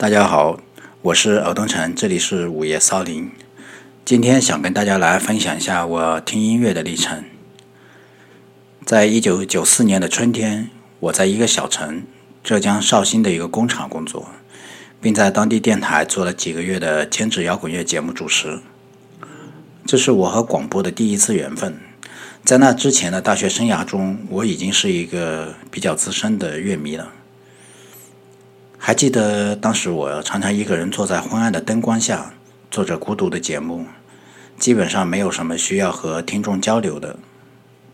大家好，我是尔东城，这里是午夜骚灵。今天想跟大家来分享一下我听音乐的历程。在一九九四年的春天，我在一个小城浙江绍兴的一个工厂工作，并在当地电台做了几个月的兼职摇滚乐节目主持。这是我和广播的第一次缘分。在那之前的大学生涯中，我已经是一个比较资深的乐迷了。还记得当时我常常一个人坐在昏暗的灯光下做着孤独的节目，基本上没有什么需要和听众交流的。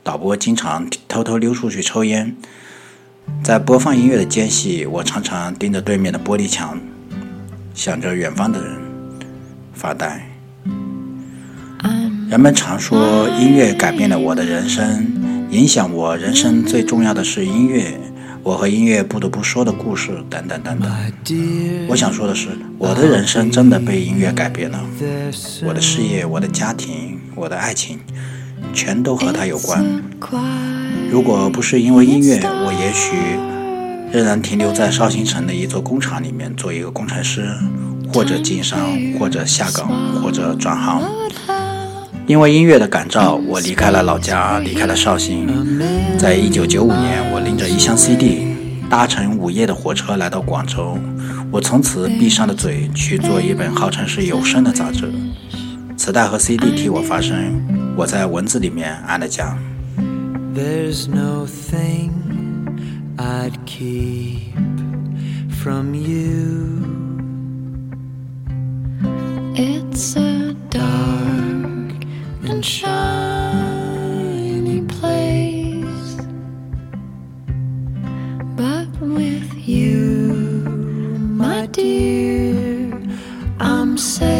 导播经常偷偷溜出去抽烟，在播放音乐的间隙，我常常盯着对面的玻璃墙，想着远方的人，发呆。人们常说音乐改变了我的人生，影响我人生最重要的是音乐。我和音乐不得不说的故事，等等等等。我想说的是，我的人生真的被音乐改变了。我的事业、我的家庭、我的爱情，全都和它有关。如果不是因为音乐，我也许仍然停留在绍兴城的一座工厂里面，做一个工程师，或者经商，或者下岗，或者转行。因为音乐的感召，我离开了老家，离开了绍兴。在一九九五年，我拎着一箱 CD，搭乘午夜的火车来到广州。我从此闭上了嘴，去做一本号称是有声的杂志。磁带和 CD 替我发声，我在文字里面按了键。shiny place, but with you, my dear, I'm safe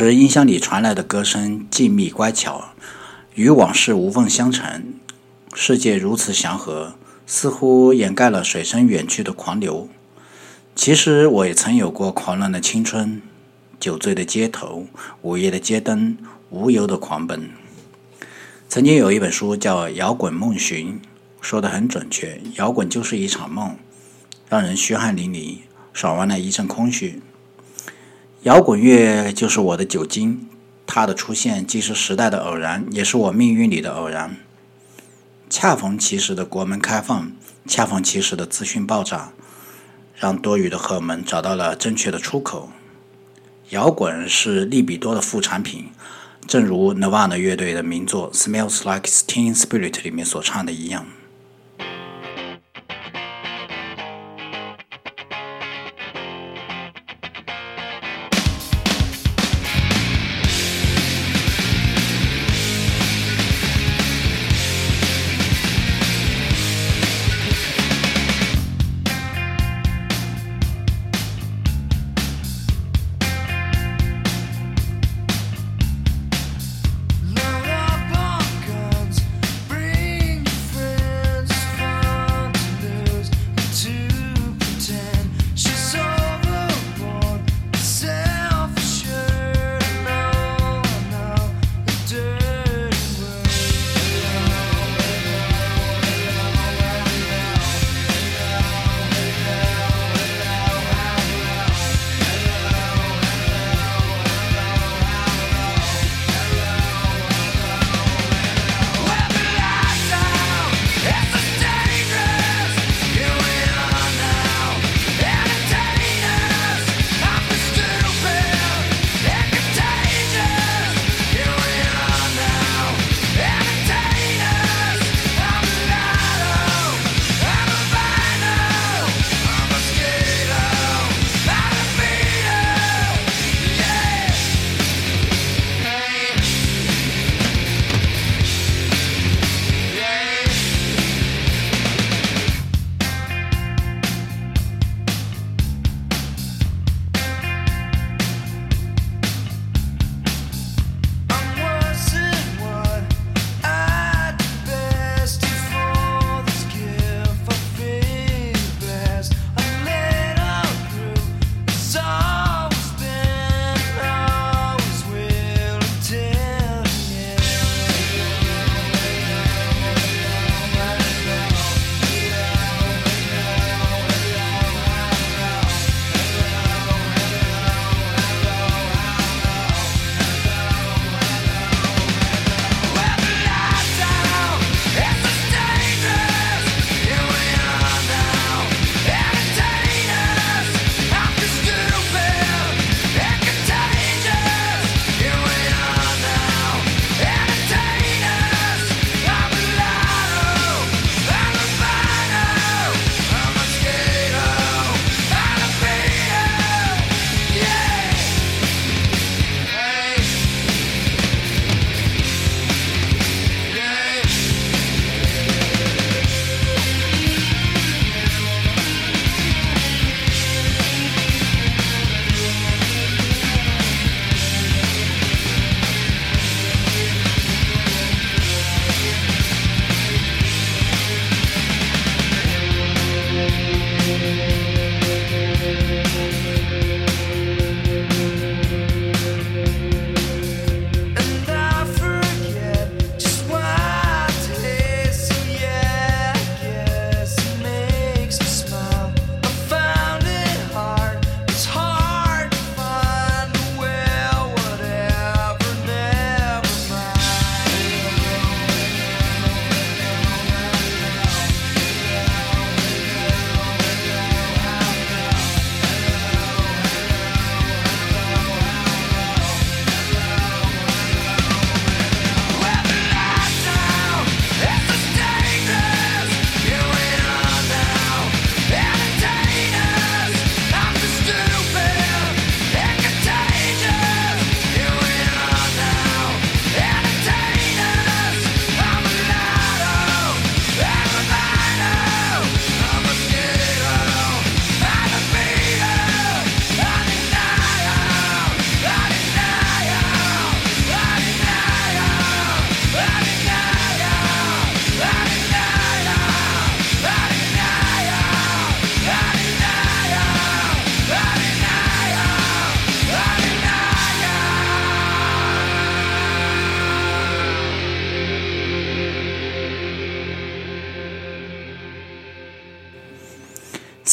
时音箱里传来的歌声静谧乖巧，与往事无缝相承。世界如此祥和，似乎掩盖了水声远去的狂流。其实我也曾有过狂乱的青春，酒醉的街头，午夜的街灯，无忧的狂奔。曾经有一本书叫《摇滚梦寻》，说的很准确，摇滚就是一场梦，让人虚汗淋漓，爽完了一阵空虚。摇滚乐就是我的酒精，它的出现既是时代的偶然，也是我命运里的偶然。恰逢其时的国门开放，恰逢其时的资讯爆炸，让多余的荷尔蒙找到了正确的出口。摇滚是利比多的副产品，正如 Nirvana 乐队的名作《Smells Like Teen Spirit》里面所唱的一样。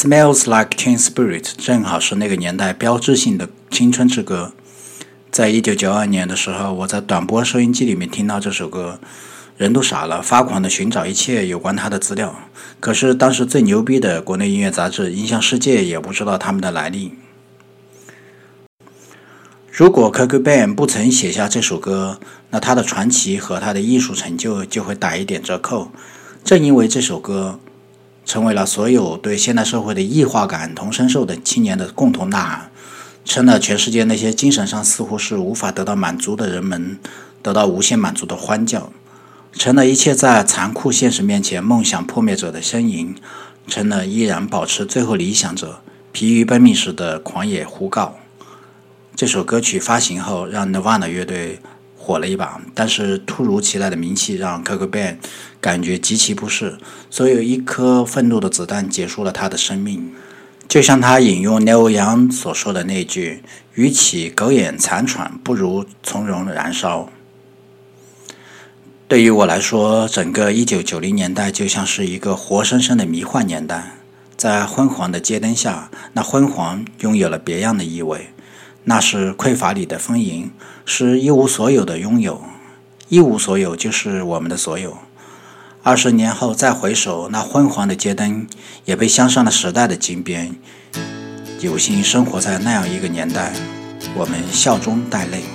Smells Like Teen Spirit 正好是那个年代标志性的青春之歌。在一九九二年的时候，我在短波收音机里面听到这首歌，人都傻了，发狂的寻找一切有关他的资料。可是当时最牛逼的国内音乐杂志《音像世界》也不知道他们的来历。如果 k k b a n 不曾写下这首歌，那他的传奇和他的艺术成就就会打一点折扣。正因为这首歌，成为了所有对现代社会的异化感同身受的青年的共同呐喊，成了全世界那些精神上似乎是无法得到满足的人们得到无限满足的欢叫，成了一切在残酷现实面前梦想破灭者的呻吟，成了依然保持最后理想者疲于奔命时的狂野呼告。这首歌曲发行后，让 Nirvana 乐队火了一把，但是突如其来的名气让 k o k b a n 感觉极其不适，所以一颗愤怒的子弹结束了他的生命。就像他引用 Leo 杨所说的那句：“与其苟延残喘，不如从容燃烧。”对于我来说，整个1990年代就像是一个活生生的迷幻年代，在昏黄的街灯下，那昏黄拥有了别样的意味。那是匮乏里的丰盈，是一无所有的拥有，一无所有就是我们的所有。二十年后再回首，那昏黄的街灯也被镶上了时代的金边。有幸生活在那样一个年代，我们笑中带泪。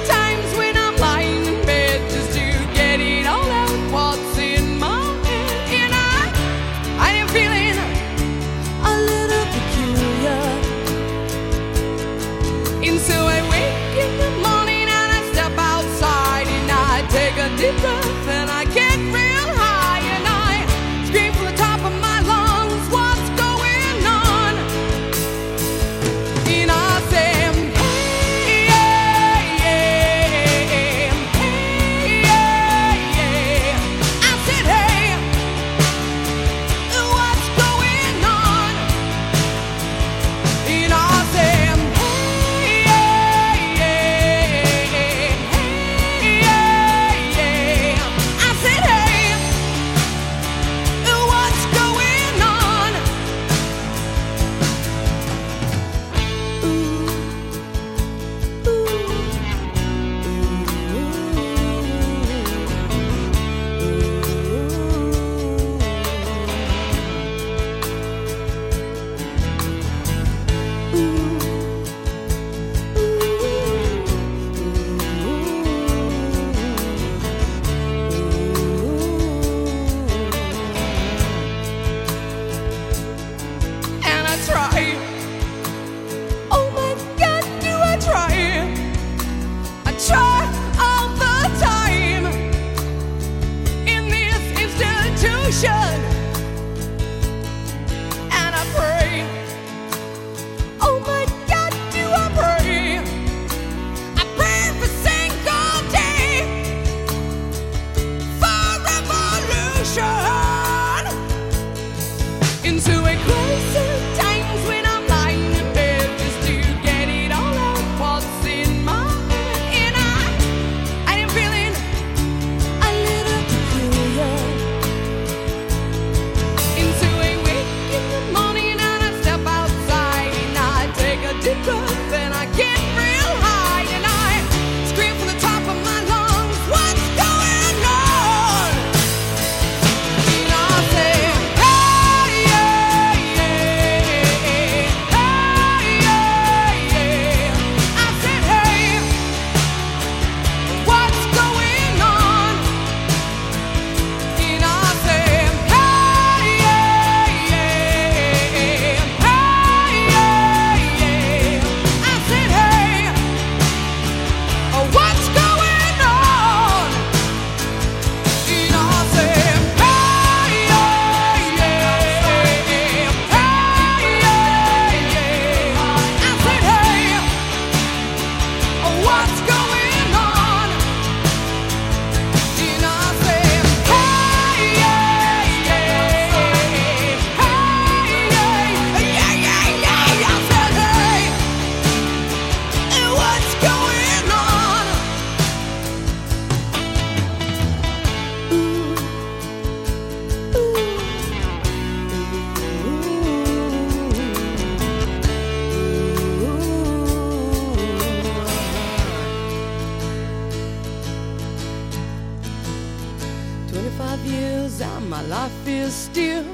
my life is still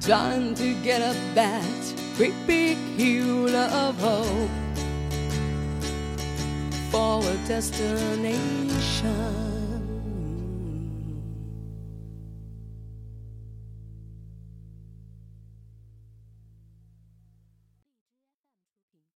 trying to get up that great big hill of hope for a destination.